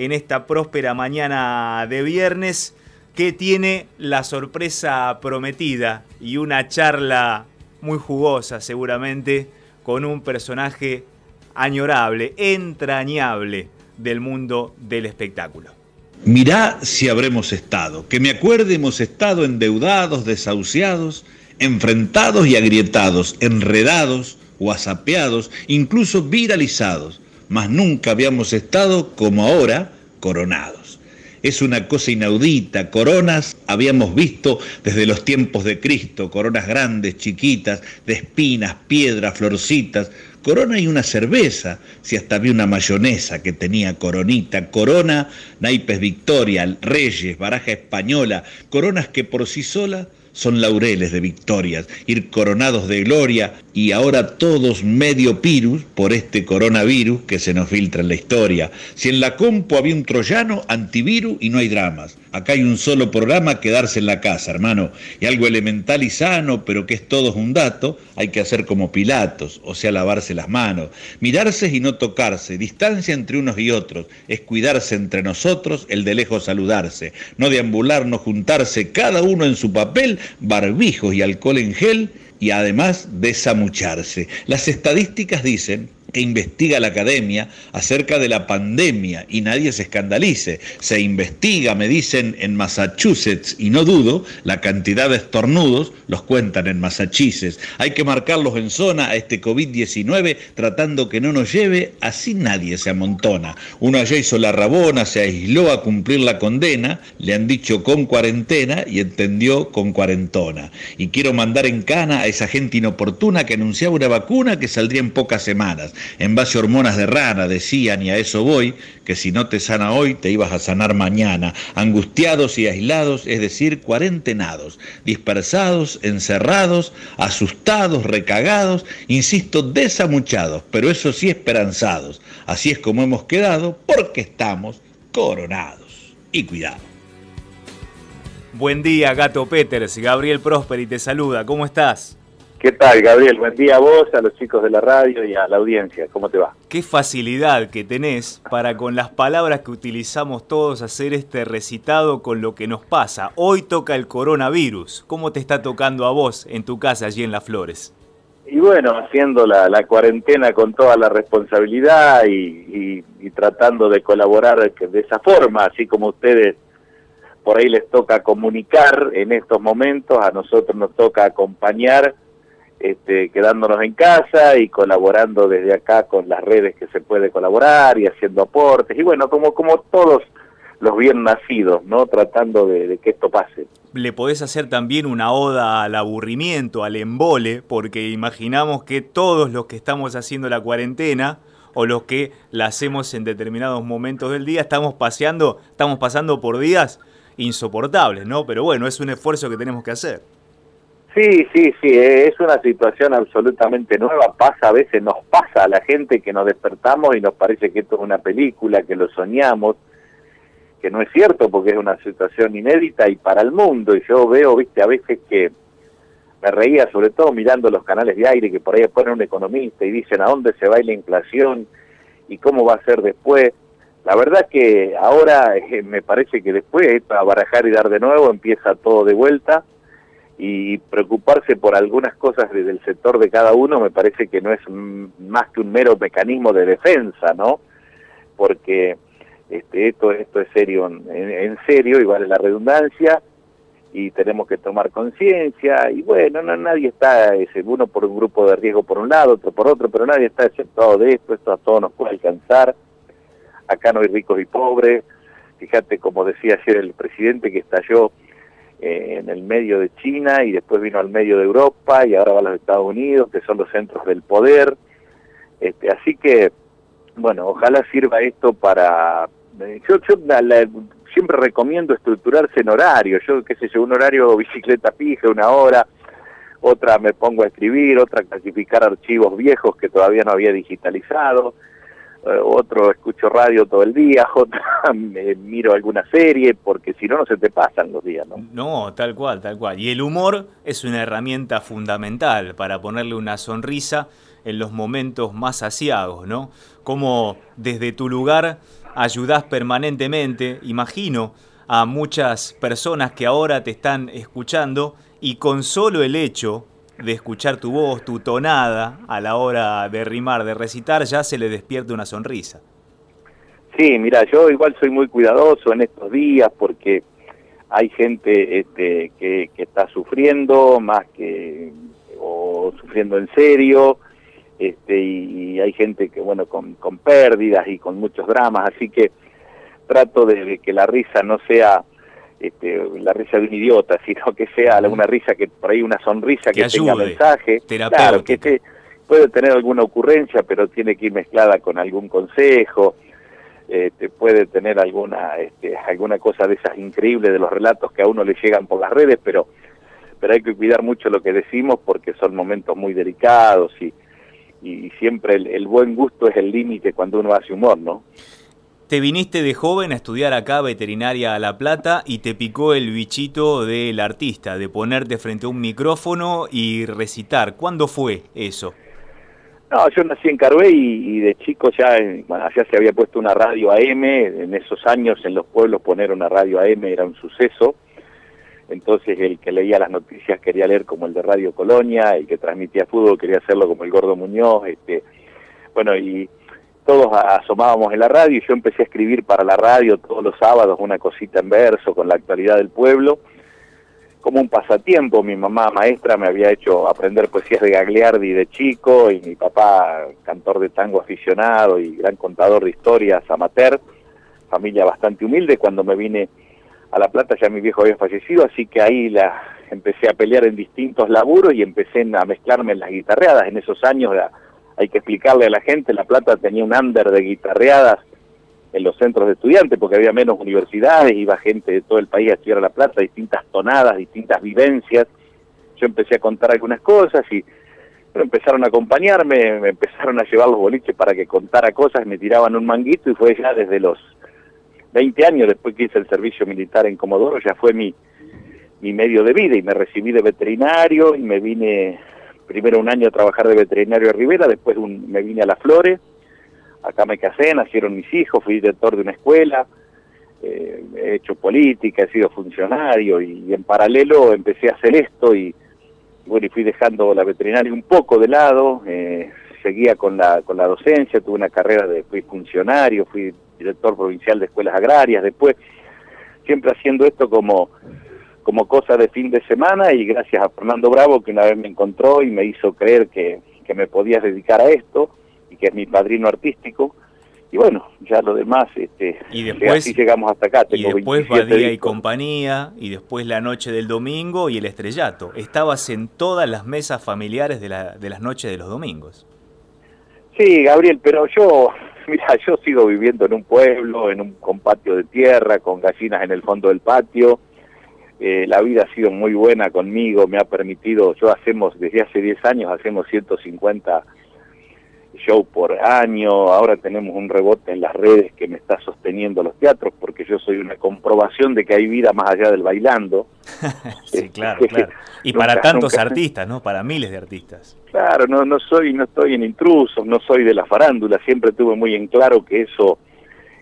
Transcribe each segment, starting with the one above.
en esta próspera mañana de viernes que tiene la sorpresa prometida y una charla muy jugosa seguramente con un personaje añorable, entrañable del mundo del espectáculo. Mirá si habremos estado, que me acuerde hemos estado endeudados, desahuciados, enfrentados y agrietados, enredados, whatsappeados, incluso viralizados, mas nunca habíamos estado como ahora coronados. Es una cosa inaudita, coronas habíamos visto desde los tiempos de Cristo, coronas grandes, chiquitas, de espinas, piedras, florcitas, corona y una cerveza, si hasta había una mayonesa que tenía coronita, corona, naipes Victoria, Reyes, baraja española, coronas que por sí sola son laureles de victorias, ir coronados de gloria y ahora todos medio pirus por este coronavirus que se nos filtra en la historia. Si en la compu había un troyano, antivirus y no hay dramas. Acá hay un solo programa, quedarse en la casa, hermano. Y algo elemental y sano, pero que es todo un dato, hay que hacer como Pilatos, o sea, lavarse las manos. Mirarse y no tocarse, distancia entre unos y otros, es cuidarse entre nosotros, el de lejos saludarse, no deambular, no juntarse, cada uno en su papel, barbijos y alcohol en gel, y además desamucharse. Las estadísticas dicen que investiga la academia acerca de la pandemia y nadie se escandalice. Se investiga, me dicen, en Massachusetts y no dudo, la cantidad de estornudos los cuentan en Massachusetts. Hay que marcarlos en zona a este COVID-19 tratando que no nos lleve, así nadie se amontona. Uno ya hizo la rabona, se aisló a cumplir la condena, le han dicho con cuarentena y entendió con cuarentona. Y quiero mandar en cana a esa gente inoportuna que anunciaba una vacuna que saldría en pocas semanas en base a hormonas de rana, decían, y a eso voy, que si no te sana hoy, te ibas a sanar mañana, angustiados y aislados, es decir, cuarentenados, dispersados, encerrados, asustados, recagados, insisto, desamuchados, pero eso sí esperanzados. Así es como hemos quedado, porque estamos coronados. Y cuidado. Buen día, Gato Peters. Gabriel Prosperi te saluda. ¿Cómo estás? ¿Qué tal, Gabriel? Buen día a vos, a los chicos de la radio y a la audiencia. ¿Cómo te va? Qué facilidad que tenés para con las palabras que utilizamos todos hacer este recitado con lo que nos pasa. Hoy toca el coronavirus. ¿Cómo te está tocando a vos en tu casa allí en Las Flores? Y bueno, haciendo la, cuarentena con toda la responsabilidad y, y tratando de colaborar de esa forma, así como ustedes por ahí les toca comunicar en estos momentos, a nosotros nos toca acompañar este, quedándonos en casa y colaborando desde acá con las redes que se puede colaborar y haciendo aportes y bueno, como, como todos los bien nacidos, ¿no? Tratando de, que esto pase. Le podés hacer también una oda al aburrimiento, al embole, porque imaginamos que todos los que estamos haciendo la cuarentena o los que la hacemos en determinados momentos del día, estamos paseando, estamos pasando por días insoportables, ¿no? Pero bueno, es un esfuerzo que tenemos que hacer. Sí, sí, sí, es una situación absolutamente nueva, pasa a veces, nos pasa a la gente que nos despertamos y nos parece que esto es una película, que lo soñamos, que no es cierto porque es una situación inédita y para el mundo, y yo veo, viste, a veces que me reía sobre todo mirando los canales de aire que por ahí ponen un economista y dicen a dónde se va la inflación y cómo va a ser después. La verdad que ahora eh, me parece que después, para barajar y dar de nuevo, empieza todo de vuelta y preocuparse por algunas cosas desde el sector de cada uno me parece que no es más que un mero mecanismo de defensa, ¿no? Porque este, esto, esto es serio, en, serio, y vale la redundancia, y tenemos que tomar conciencia, y bueno, no, nadie está, ese, uno por un grupo de riesgo por un lado, otro por otro, pero nadie está exceptuado de esto, esto a todos nos puede alcanzar, acá no hay ricos y pobres, fíjate como decía ayer el presidente que estalló eh, en el medio de China y después vino al medio de Europa y ahora va a los Estados Unidos, que son los centros del poder. Este, así que, bueno, ojalá sirva esto para... Eh, yo, siempre recomiendo estructurarse en horario, yo qué sé yo, un horario bicicleta fija, una hora, otra me pongo a escribir, otra clasificar archivos viejos que todavía no había digitalizado, otro escucho radio todo el día, otra miro alguna serie, porque si no, no se te pasan los días, ¿no? No, tal cual, tal cual. Y el humor es una herramienta fundamental para ponerle una sonrisa en los momentos más asiagos, ¿no? Como desde tu lugar ayudás permanentemente, imagino, a muchas personas que ahora te están escuchando y con solo el hecho de escuchar tu voz, tu tonada a la hora de rimar, de recitar, ya se le despierta una sonrisa. Sí, mira, yo igual soy muy cuidadoso en estos días porque hay gente este, que, está sufriendo más que o sufriendo en serio este, y, hay gente que bueno con, con pérdidas y con muchos dramas así que trato de, que la risa no sea este, la risa de un idiota sino que sea una risa que por ahí una sonrisa que, tenga mensaje. Claro que puede tener alguna ocurrencia pero tiene que ir mezclada con algún consejo este, puede tener alguna este, alguna cosa de esas increíbles de los relatos que a uno le llegan por las redes, pero pero hay que cuidar mucho lo que decimos porque son momentos muy delicados y, y siempre el, buen gusto es el límite cuando uno hace humor, ¿no? Te viniste de joven a estudiar acá veterinaria a La Plata y te picó el bichito del artista, de ponerte frente a un micrófono y recitar. ¿Cuándo fue eso? No, yo nací en Carué y, de chico ya, bueno, allá se había puesto una radio AM, en esos años en los pueblos poner una radio AM era un suceso, entonces el que leía las noticias quería leer como el de Radio Colonia, el que transmitía fútbol quería hacerlo como el Gordo Muñoz, este, bueno, y todos asomábamos en la radio y yo empecé a escribir para la radio todos los sábados una cosita en verso con la actualidad del pueblo, como un pasatiempo. Mi mamá maestra me había hecho aprender poesías de Gagliardi de chico y mi papá cantor de tango aficionado y gran contador de historias amateur, familia bastante humilde. Cuando me vine a La Plata ya mi viejo había fallecido, así que ahí la empecé a pelear en distintos laburos y empecé a mezclarme en las guitarreadas. En esos años hay que explicarle a la gente, La Plata tenía un under de guitarreadas en los centros de estudiantes, porque había menos universidades, iba gente de todo el país a estudiar La Plata, distintas tonadas, distintas vivencias. Yo empecé a contar algunas cosas y empezaron a acompañarme, me empezaron a llevar los boliches para que contara cosas, me tiraban un manguito y fue ya desde los 20 años, después que hice el servicio militar en Comodoro, ya fue mi, mi medio de vida y me recibí de veterinario y me vine primero un año a trabajar de veterinario a Rivera, después me vine a Las Flores acá me casé, nacieron mis hijos, fui director de una escuela, eh, he hecho política, he sido funcionario y, en paralelo empecé a hacer esto y, bueno, y fui dejando la veterinaria un poco de lado, eh, seguía con la, con la docencia, tuve una carrera de, fui funcionario, fui director provincial de escuelas agrarias, después siempre haciendo esto como como cosa de fin de semana y gracias a Fernando Bravo que una vez me encontró y me hizo creer que, que me podía dedicar a esto y que es mi padrino artístico. Y bueno, ya lo demás, este, y después, así llegamos hasta acá. y después Badía y compañía, y después la noche del domingo y el estrellato. Estabas en todas las mesas familiares de, la, de las noches de los domingos. Sí, Gabriel, pero yo, mira, yo sigo viviendo en un pueblo, en un con patio de tierra, con gallinas en el fondo del patio. Eh, la vida ha sido muy buena conmigo, me ha permitido, yo hacemos, desde hace 10 años, hacemos 150 show por año, ahora tenemos un rebote en las redes que me está sosteniendo los teatros porque yo soy una comprobación de que hay vida más allá del bailando. sí, claro, claro. Y para tantos artistas, ¿no? Para miles de artistas. Claro, no no soy no estoy en intrusos, no soy de la farándula, siempre tuve muy en claro que eso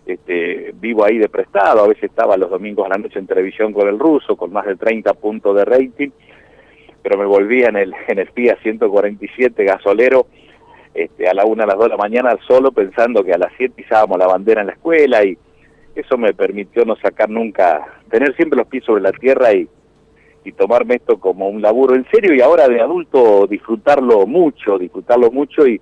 este, vivo ahí de prestado, a veces estaba los domingos a la noche en televisión con el ruso, con más de 30 puntos de rating, pero me volvía en el, en el PIA 147 gasolero este, a la una, a las dos de la mañana solo pensando que a las siete pisábamos la bandera en la escuela y eso me permitió no sacar nunca, tener siempre los pies sobre la tierra y, y tomarme esto como un laburo en serio y ahora de adulto disfrutarlo mucho, disfrutarlo mucho y,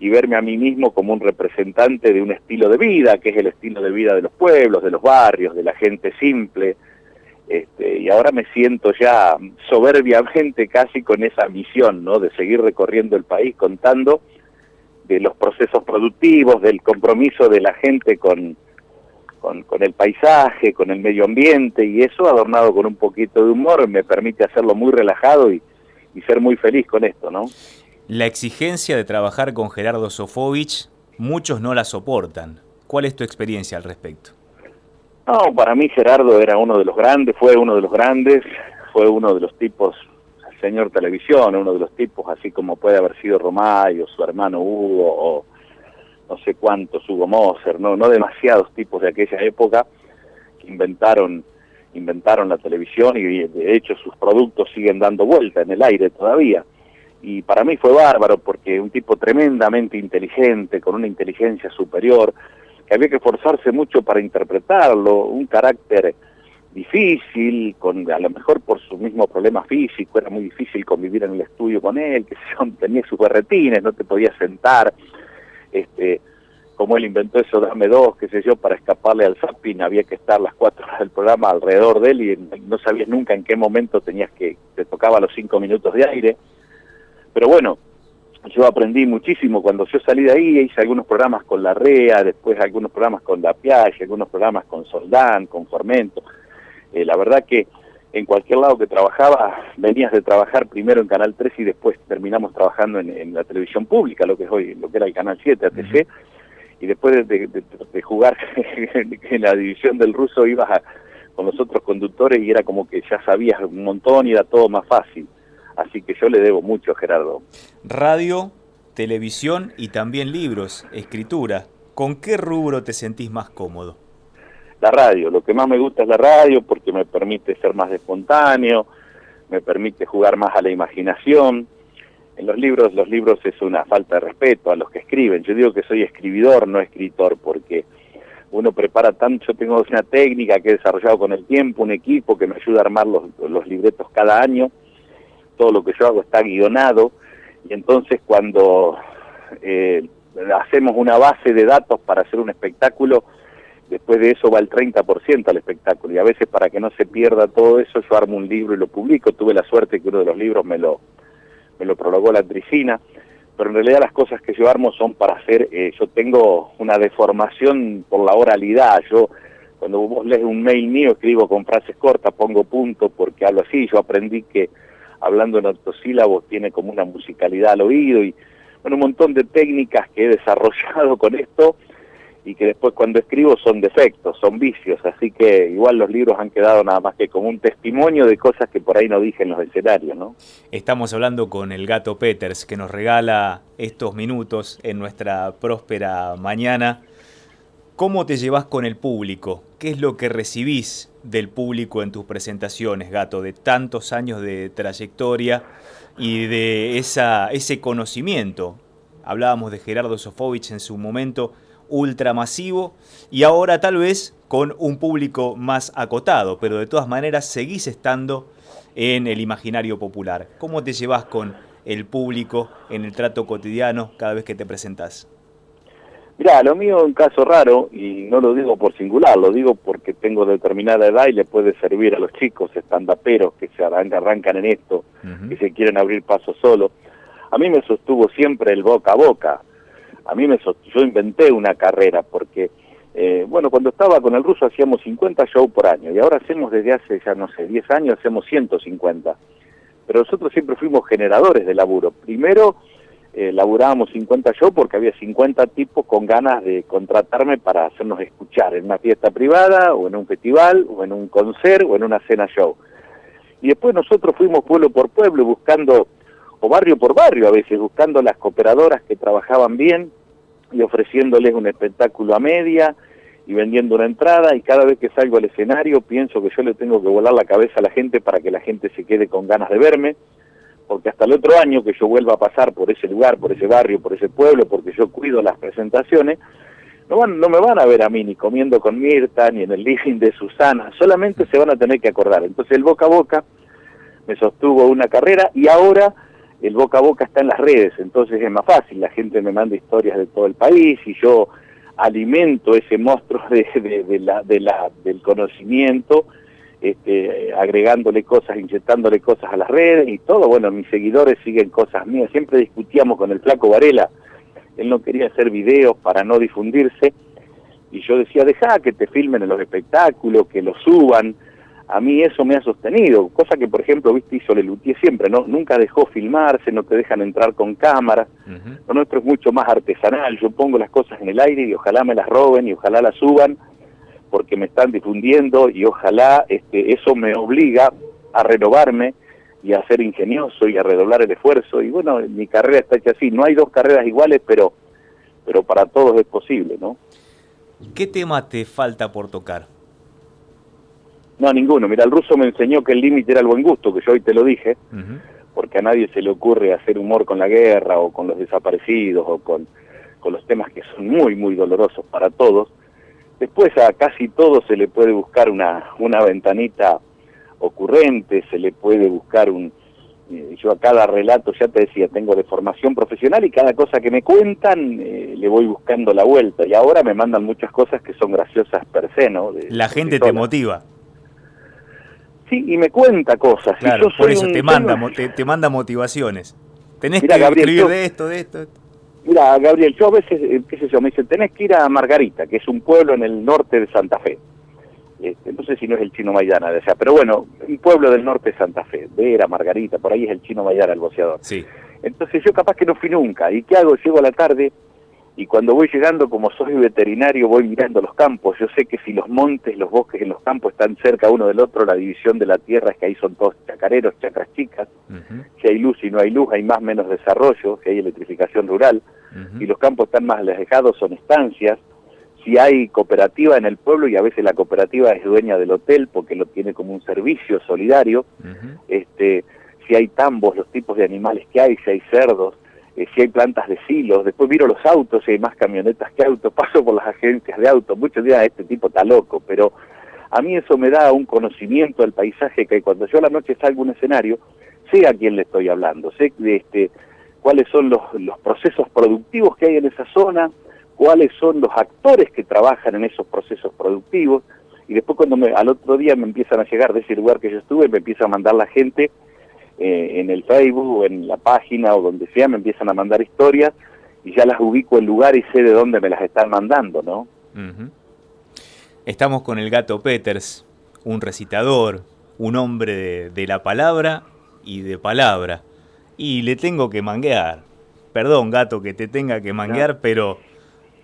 y verme a mí mismo como un representante de un estilo de vida, que es el estilo de vida de los pueblos, de los barrios, de la gente simple, este, y ahora me siento ya soberbiamente casi con esa misión, ¿no? De seguir recorriendo el país contando de los procesos productivos, del compromiso de la gente con, con, el paisaje, con el medio ambiente, y eso adornado con un poquito de humor me permite hacerlo muy relajado y, y ser muy feliz con esto, ¿no? La exigencia de trabajar con Gerardo Sofovich, muchos no la soportan. ¿Cuál es tu experiencia al respecto? No, para mí Gerardo era uno de los grandes, fue uno de los grandes, fue uno de los tipos, señor televisión, uno de los tipos así como puede haber sido Romay o su hermano Hugo o, no sé cuántos, Hugo Moser, no, no demasiados tipos de aquella época que inventaron inventaron la televisión y de hecho sus productos siguen dando vuelta en el aire todavía. Y para mí fue bárbaro porque un tipo tremendamente inteligente, con una inteligencia superior, que había que esforzarse mucho para interpretarlo, un carácter difícil, con a lo mejor por su mismo problema físico, era muy difícil convivir en el estudio con él, que tenía sus berretines, no te podías sentar, este, como él inventó eso, dame dos, qué sé yo, para escaparle al zapping había que estar las cuatro horas del programa alrededor de él y no sabías nunca en qué momento tenías que, te tocaba los cinco minutos de aire. Pero bueno, yo aprendí muchísimo cuando yo salí de ahí, hice algunos programas con la REA, después algunos programas con la Piaget, algunos programas con Soldán, con Formento. Eh, la verdad que en cualquier lado que trabajaba, venías de trabajar primero en Canal 3 y después terminamos trabajando en, la televisión pública, lo que es hoy, lo que era el Canal 7, ATC, y después de, jugar en la división del ruso ibas con los otros conductores y era como que ya sabías un montón y era todo más fácil. Así que yo le debo mucho, Gerardo. Radio, televisión y también libros, escritura. ¿Con qué rubro te sentís más cómodo? La radio, lo que más me gusta es la radio porque me permite ser más espontáneo, me permite jugar más a la imaginación. En los libros, los libros es una falta de respeto a los que escriben. Yo digo que soy escribidor, no escritor, porque uno prepara tanto, yo tengo una técnica que he desarrollado con el tiempo, un equipo que me ayuda a armar los, los libretos cada año, todo lo que yo hago está guionado, y entonces cuando eh, hacemos una base de datos para hacer un espectáculo, después de eso va el 30% al espectáculo, y a veces para que no se pierda todo eso, yo armo un libro y lo publico, tuve la suerte que uno de los libros me lo, me lo prologó la Tricina, pero en realidad las cosas que yo armo son para hacer, eh, yo tengo una deformación por la oralidad, yo cuando vos lees un mail mío escribo con frases cortas, pongo punto porque hablo así, yo aprendí que hablando en octosílabos tiene como una musicalidad al oído y bueno, un montón de técnicas que he desarrollado con esto y que después cuando escribo son defectos, son vicios, así que igual los libros han quedado nada más que como un testimonio de cosas que por ahí no dije en los escenarios, ¿no? Estamos hablando con el gato Peters, que nos regala estos minutos en nuestra próspera mañana. ¿Cómo te llevas con el público? ¿Qué es lo que recibís del público en tus presentaciones, gato, de tantos años de trayectoria y de esa, ese conocimiento? Hablábamos de Gerardo Sofovich en su momento, ultramasivo, y ahora tal vez con un público más acotado, pero de todas maneras seguís estando en el imaginario popular. ¿Cómo te llevas con el público en el trato cotidiano cada vez que te presentás? Mirá, lo mío es un caso raro, y no lo digo por singular, lo digo porque tengo determinada edad y le puede servir a los chicos estandaperos que se arrancan en esto, y se quieren abrir paso solo. A mí me sostuvo siempre el boca a boca. A mí me yo inventé una carrera porque, eh, bueno, cuando estaba con el ruso hacíamos 50 shows por año y ahora hacemos desde hace, ya no sé, 10 años hacemos 150. Pero nosotros siempre fuimos generadores de laburo. Primero eh, laburábamos 50 shows porque había 50 tipos con ganas de contratarme para hacernos escuchar en una fiesta privada o en un festival o en un concert o en una cena show. Y después nosotros fuimos pueblo por pueblo buscando, o barrio por barrio a veces, buscando las cooperadoras que trabajaban bien y ofreciéndoles un espectáculo a media y vendiendo una entrada y cada vez que salgo al escenario pienso que yo le tengo que volar la cabeza a la gente para que la gente se quede con ganas de verme porque hasta el otro año que yo vuelva a pasar por ese lugar, por ese barrio, por ese pueblo, porque yo cuido las presentaciones, no, van, no me van a ver a mí ni comiendo con Mirta, ni en el living de Susana, solamente se van a tener que acordar. Entonces el boca a boca me sostuvo una carrera y ahora el boca a boca está en las redes, entonces es más fácil, la gente me manda historias de todo el país y yo alimento ese monstruo de, la, de la, del conocimiento este, agregándole cosas, inyectándole cosas a las redes y todo. Bueno, mis seguidores siguen cosas mías. Siempre discutíamos con el flaco Varela. Él no quería hacer videos para no difundirse. Y yo decía, deja que te filmen en los espectáculos, que lo suban. A mí eso me ha sostenido. Cosa que, por ejemplo, viste, hizo Lelutier siempre, ¿no? Nunca dejó filmarse, no te dejan entrar con cámara. Lo nuestro es mucho más artesanal. Yo pongo las cosas en el aire y ojalá me las roben y ojalá las suban porque me están difundiendo y ojalá este, eso me obliga a renovarme y a ser ingenioso y a redoblar el esfuerzo. Y bueno, mi carrera está hecha así. No hay dos carreras iguales, pero pero para todos es posible, ¿no? ¿Qué tema te falta por tocar? No, ninguno. Mira, el ruso me enseñó que el límite era el buen gusto, que yo hoy te lo dije, porque a nadie se le ocurre hacer humor con la guerra o con los desaparecidos o con, con los temas que son muy, muy dolorosos para todos. Después a casi todo se le puede buscar una, una ventanita ocurrente, se le puede buscar un... Eh, yo a cada relato, ya te decía, tengo de formación profesional y cada cosa que me cuentan eh, le voy buscando la vuelta. Y ahora me mandan muchas cosas que son graciosas per se, ¿no? la gente te motiva. Sí, y me cuenta cosas. Claro, por eso te, manda, te, manda motivaciones. Tenés que escribir de esto, de esto. Mira, Gabriel, yo a veces, eh, qué sé yo, me dicen, tenés que ir a Margarita, que es un pueblo en el norte de Santa Fe. Este, no sé si no es el chino Maidana de allá, pero bueno, un pueblo del norte de Santa Fe, Vera, Margarita, por ahí es el chino Maidana, el boceador. Sí. Entonces yo capaz que no fui nunca. ¿Y qué hago? Llego a la tarde y cuando voy llegando, como soy veterinario, voy mirando los campos. Yo sé que si los montes, los bosques en los campos están cerca uno del otro, la división de la tierra es que ahí son todos chacareros, chacras chicas. Si hay luz y no hay luz, hay más o menos desarrollo, si hay electrificación rural. Si los campos están más alejados, son estancias. Si hay cooperativa en el pueblo, y a veces la cooperativa es dueña del hotel porque lo tiene como un servicio solidario. este, si hay tambos, los tipos de animales que hay, si hay cerdos, eh, si hay plantas de silos, después miro los autos, si hay más camionetas que autos, paso por las agencias de autos, muchos días este tipo está loco, pero a mí eso me da un conocimiento del paisaje que cuando yo a la noche salgo a un escenario, sé a quién le estoy hablando, sé de este, cuáles son los, los procesos productivos que hay en esa zona, cuáles son los actores que trabajan en esos procesos productivos, y después cuando me, al otro día me empiezan a llegar de ese lugar que yo estuve, me empieza a mandar la gente eh, en el Facebook o en la página o donde sea, me empiezan a mandar historias y ya las ubico en lugar y sé de dónde me las están mandando, ¿no? Estamos con el gato Peters, un recitador, un hombre de, la palabra y de palabra. Y le tengo que manguear. Perdón, gato, que te tenga que manguear, pero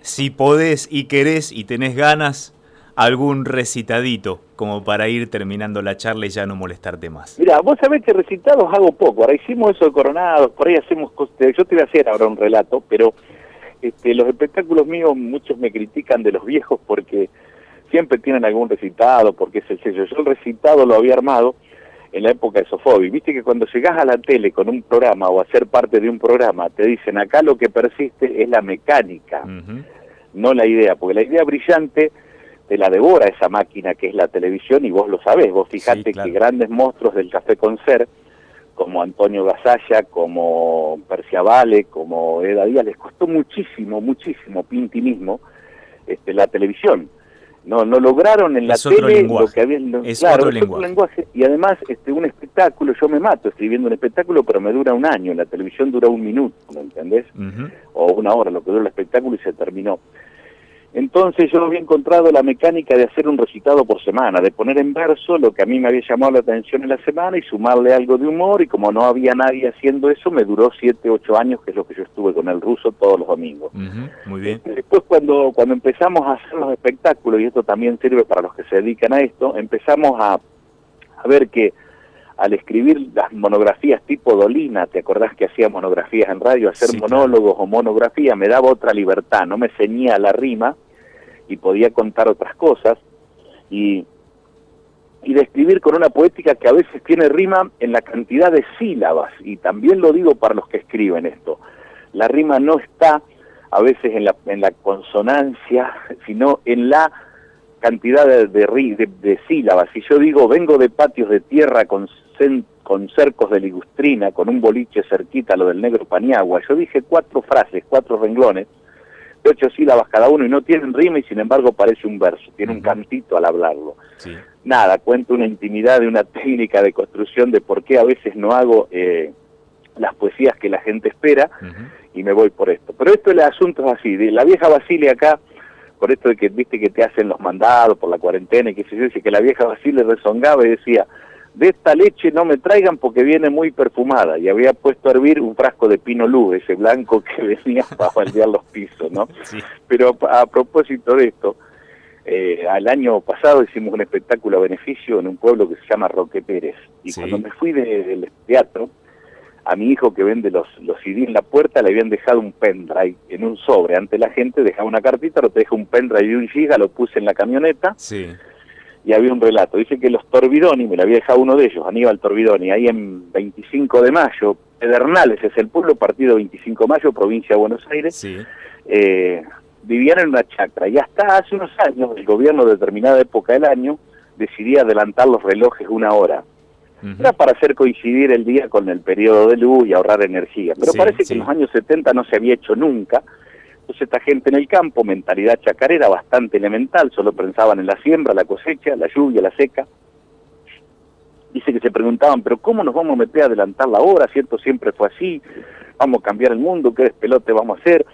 si podés y querés y tenés ganas, algún recitadito como para ir terminando la charla y ya no molestarte más. Mira, vos sabés que recitados hago poco, ahora hicimos eso de coronados, por ahí hacemos cosas, yo te voy a hacer ahora un relato, pero este, los espectáculos míos muchos me critican de los viejos porque siempre tienen algún recitado, porque es el sello. Yo el recitado lo había armado en la época de Sofobi. Viste que cuando llegás a la tele con un programa o a ser parte de un programa, te dicen acá lo que persiste es la mecánica, no la idea, porque la idea brillante te la devora esa máquina que es la televisión y vos lo sabés, vos fijate que grandes monstruos del café con ser, como Antonio Gasalla, como Persia Vale, como Eda Díaz, les costó muchísimo, muchísimo Pinti mismo este, la televisión. No, no lograron en la tele lo que habían... Es otro, lenguaje. Y además, este, un espectáculo, yo me mato escribiendo un espectáculo, pero me dura un año, la televisión dura un minuto, ¿me entendés? O una hora, lo que dura el espectáculo y se terminó. Entonces yo había encontrado la mecánica de hacer un recitado por semana, de poner en verso lo que a mí me había llamado la atención en la semana y sumarle algo de humor y como no había nadie haciendo eso, me duró siete, ocho años, que es lo que yo estuve con el ruso todos los domingos. muy bien. Después cuando, cuando empezamos a hacer los espectáculos, y esto también sirve para los que se dedican a esto, empezamos a, a ver que al escribir las monografías tipo Dolina, ¿te acordás que hacía monografías en radio? Hacer monólogos o monografía me daba otra libertad, no me ceñía la rima, y podía contar otras cosas y, y describir con una poética que a veces tiene rima en la cantidad de sílabas y también lo digo para los que escriben esto. La rima no está a veces en la, en la consonancia, sino en la cantidad de, de, de, sílabas. Si yo digo, vengo de patios de tierra con, con cercos de ligustrina, con un boliche cerquita lo del negro Paniagua, yo dije cuatro frases, cuatro renglones, ocho sílabas cada uno y no tienen rima y sin embargo parece un verso, tiene un cantito al hablarlo. Nada, cuento una intimidad de una técnica de construcción de por qué a veces no hago eh, las poesías que la gente espera y me voy por esto. Pero esto el asunto es así, de la vieja Basilia acá, por esto de que viste que te hacen los mandados por la cuarentena y que se dice que la vieja Basilia rezongaba y decía, de esta leche no me traigan porque viene muy perfumada. Y había puesto a hervir un frasco de pino luz, ese blanco que venía para baldear los pisos, ¿no? Pero a, propósito de esto, eh, al año pasado hicimos un espectáculo a beneficio en un pueblo que se llama Roque Pérez. Y cuando me fui del teatro, a mi hijo que vende los, los CD en la puerta le habían dejado un pendrive en un sobre. Ante la gente dejaba una cartita, lo te deja un pendrive de un giga, lo puse en la camioneta Sí. Y había un relato. Dice que los Torbidoni, me lo había dejado uno de ellos, Aníbal Torbidoni, ahí en 25 de mayo, Pedernales es el pueblo, partido 25 de mayo, provincia de Buenos Aires, Sí. eh, vivían en una chacra y hasta hace unos años el gobierno de determinada época del año decidía adelantar los relojes una hora. Era para hacer coincidir el día con el periodo de luz y ahorrar energía. Pero Sí, parece que en los años 70 no se había hecho nunca. Entonces esta gente en el campo, mentalidad chacarera bastante elemental, solo pensaban en la siembra, la cosecha, la lluvia, la seca. Dice que se preguntaban, pero ¿cómo nos vamos a meter a adelantar la hora? Si esto siempre fue así, vamos a cambiar el mundo, ¿qué despelote vamos a hacer?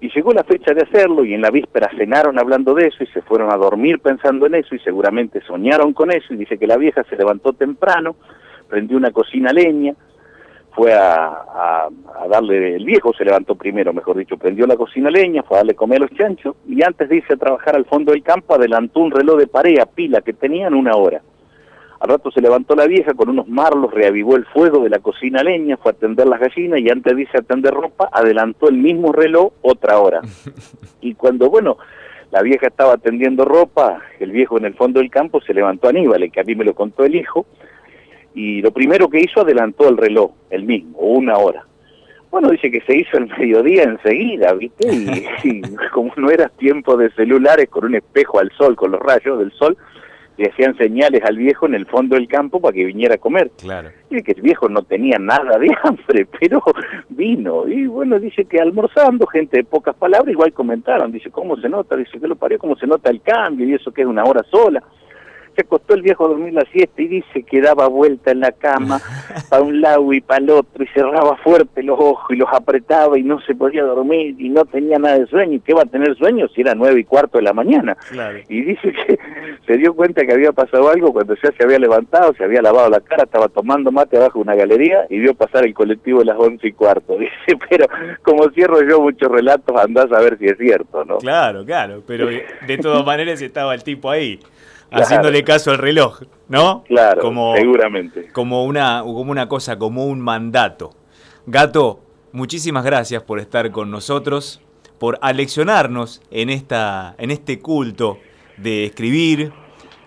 Y llegó la fecha de hacerlo y en la víspera cenaron hablando de eso y se fueron a dormir pensando en eso y seguramente soñaron con eso y dice que la vieja se levantó temprano, prendió una cocina leña, fue a, a- a darle, el viejo se levantó primero, mejor dicho, prendió la cocina a leña, fue a darle comer a los chanchos y antes de irse a trabajar al fondo del campo adelantó un reloj de pared a pila que tenían una hora. Al rato se levantó la vieja con unos marlos, reavivó el fuego de la cocina a leña, fue a atender las gallinas y antes de irse a atender ropa, adelantó el mismo reloj otra hora. Y cuando, bueno, la vieja estaba atendiendo ropa, el viejo en el fondo del campo se levantó Aníbal, el que a mí me lo contó el hijo, y lo primero que hizo adelantó el reloj, el mismo, una hora. Bueno, dice que se hizo el mediodía enseguida, ¿viste? Y, y como no era tiempo de celulares, con un espejo al sol, con los rayos del sol, le hacían señales al viejo en el fondo del campo para que viniera a comer. Claro. Dice que el viejo no tenía nada de hambre, pero vino. Y bueno, dice que almorzando, gente de pocas palabras, igual comentaron. Dice, ¿cómo se nota? Dice, que lo parió? ¿Cómo se nota el cambio? Y eso que es una hora sola. Se acostó el viejo a dormir la siesta y dice que daba vuelta en la cama para un lado y para el otro y cerraba fuerte los ojos y los apretaba y no se podía dormir y no tenía nada de sueño. ¿Y qué va a tener sueño si era nueve y cuarto de la mañana? Claro. Y dice que se dio cuenta que había pasado algo cuando ya se había levantado, se había lavado la cara, estaba tomando mate abajo de una galería y vio pasar el colectivo de las once y cuarto. Dice, pero como cierro yo muchos relatos, andás a ver si es cierto, ¿no? Claro, claro. Pero de de todas maneras estaba el tipo ahí, Claro. haciéndole caso al reloj, ¿no? Claro, como, seguramente. como una, como una cosa, como un mandato. Gato, muchísimas gracias por estar con nosotros, por aleccionarnos en, esta, en este culto de escribir,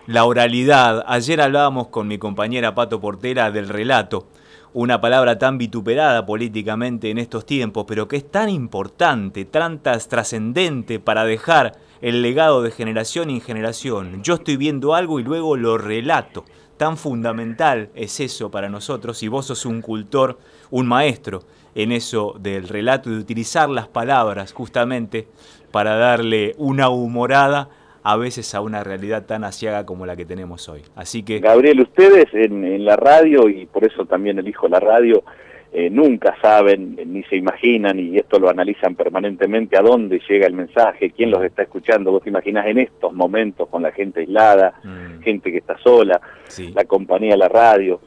la oralidad. Ayer hablábamos con mi compañera Pato Portera del relato, una palabra tan vituperada políticamente en estos tiempos, pero que es tan importante, tan tras- trascendente para dejar el legado de generación en generación. Yo estoy viendo algo y luego lo relato. Tan fundamental es eso para nosotros y vos sos un cultor, un maestro en eso del relato de utilizar las palabras justamente para darle una humorada a veces a una realidad tan asiaga como la que tenemos hoy. Así que Gabriel, ustedes en, en la radio, y por eso también elijo la radio, eh, nunca saben, eh, ni se imaginan, y esto lo analizan permanentemente, a dónde llega el mensaje, quién los está escuchando. Vos te imaginas en estos momentos con la gente aislada, Mm. gente que está sola, sí, la compañía de la radio.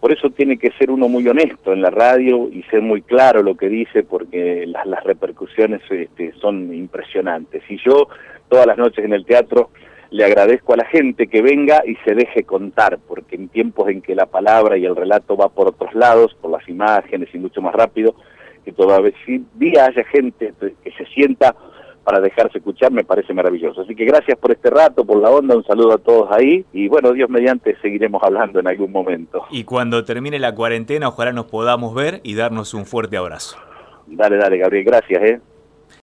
Por eso tiene que ser uno muy honesto en la radio y ser muy claro lo que dice, porque las, las repercusiones este, son impresionantes. Y yo todas las noches en el teatro le agradezco a la gente que venga y se deje contar, porque en tiempos en que la palabra y el relato va por otros lados, por las imágenes y mucho más rápido, que todavía haya gente que se sienta para dejarse escuchar me parece maravilloso. Así que gracias por este rato, por la onda, un saludo a todos ahí y bueno, Dios mediante seguiremos hablando en algún momento. y cuando termine la cuarentena ojalá nos podamos ver y darnos un fuerte abrazo. Dale, dale, Gabriel, gracias, ¿eh?